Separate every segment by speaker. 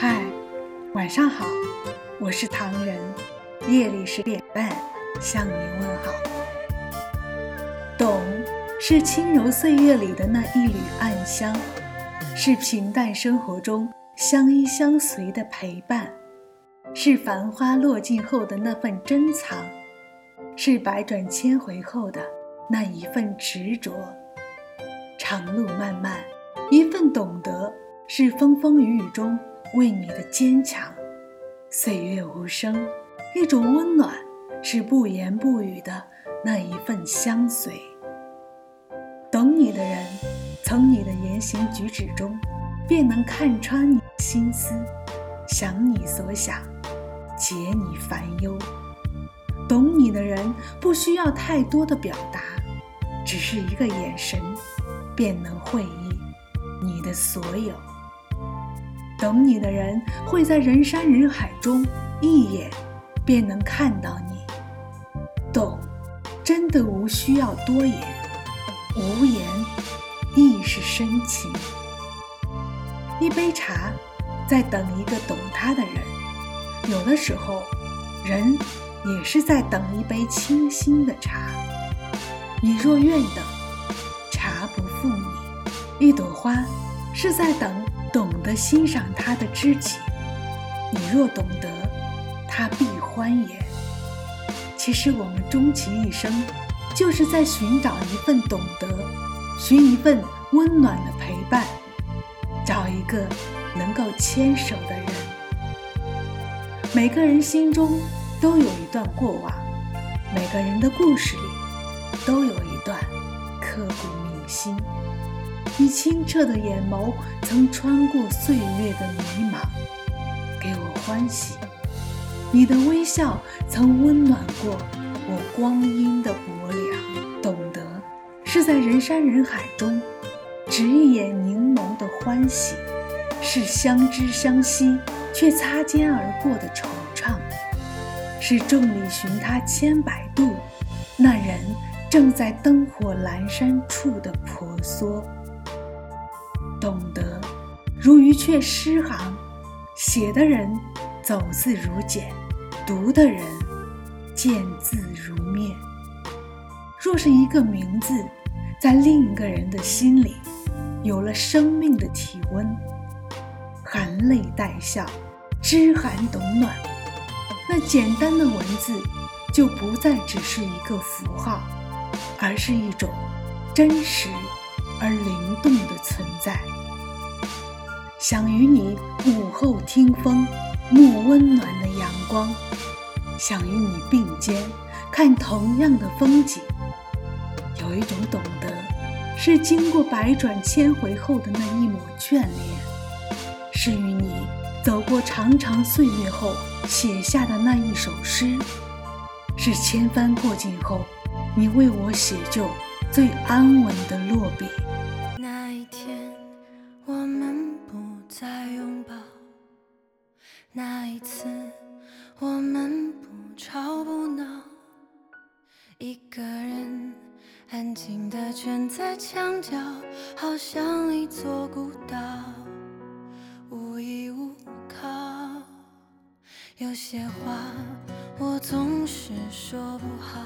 Speaker 1: 嗨，晚上好，我是唐人。夜里十点半向你问好。懂，是轻柔岁月里的那一缕暗香，是平淡生活中相依相随的陪伴，是繁花落尽后的那份珍藏，是百转千回后的那一份执着。长路漫漫，一份懂得，是风风雨雨中为你的坚强；岁月无声，一种温暖，是不言不语的那一份相随。懂你的人，从你的言行举止中，便能看穿你的心思，想你所想，解你烦忧。懂你的人，不需要太多的表达，只是一个眼神。便能会意你的所有。懂你的人会在人山人海中一眼便能看到你。懂，真的无需要多言，无言亦是深情。一杯茶，在等一个懂他的人。有的时候，人也是在等一杯清新的茶。你若愿等。茶不负你一朵花，是在等懂得欣赏他的知己。你若懂得，他必欢颜。其实我们终其一生，就是在寻找一份懂得，寻一份温暖的陪伴，找一个能够牵手的人。每个人心中都有一段过往，每个人的故事里都有一段刻骨铭心。你清澈的眼眸曾穿过岁月的迷茫，给我欢喜；你的微笑曾温暖过我光阴的薄凉。懂得，是在人山人海中，只一眼凝眸的欢喜；是相知相惜却擦肩而过的惆怅；是众里寻他千百度，那人正在灯火阑珊处的婆娑。懂得，如鱼雀诗行，写的人走字如简，读的人见字如面。若是一个名字，在另一个人的心里有了生命的体温，含泪带笑，知寒懂暖，那简单的文字就不再只是一个符号，而是一种真实。而灵动的存在，想与你午后听风，沐温暖的阳光；想与你并肩，看同样的风景。有一种懂得，是经过百转千回后的那一抹眷恋，是与你走过长长岁月后写下的那一首诗，是千帆过尽后，你为我写就最安稳的落笔。
Speaker 2: 那一天，我们不再拥抱；那一次，我们不吵不闹，一个人安静地蜷在墙角，好像一座孤岛，无依无靠。有些话我总是说不好，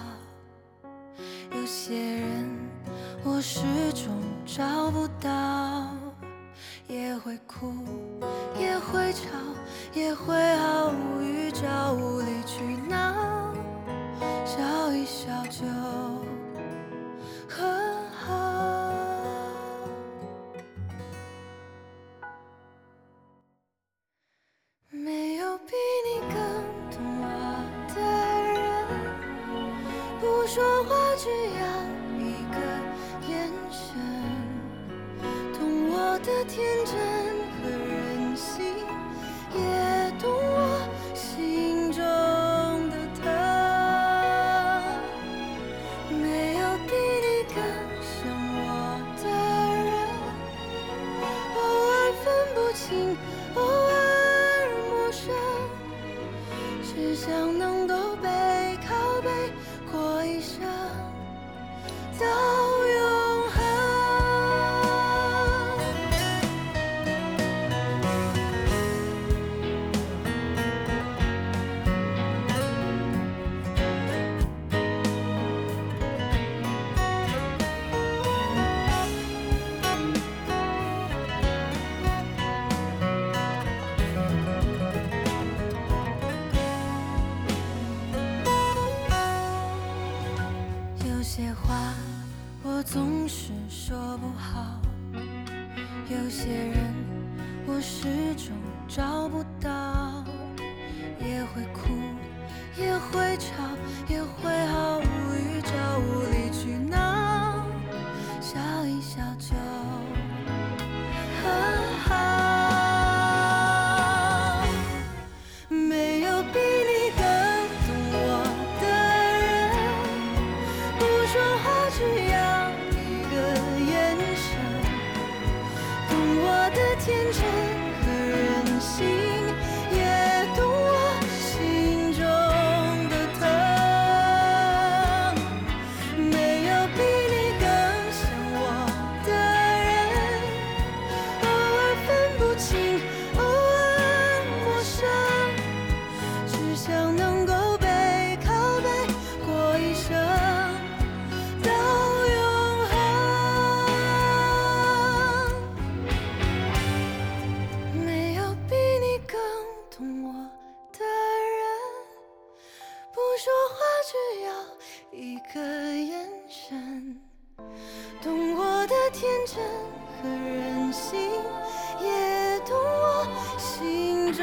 Speaker 2: 有些人我始终找不到。也会哭，也会吵，也会毫无预兆无理取闹，笑一笑就很好。没有比你更懂我的人，不说话我只要一个眼神，懂我。的天真和任性，也懂我心中的他。没有比你更像我的人，偶尔分不清，偶尔陌生，只想能到。始终找不到，也会哭，也会吵，也会毫无预兆无理取闹，笑一笑就很好。没有比你更懂我的人，不说话只要一个眼神。懂我的天真一个眼神，懂我的天真和任性，也懂我心中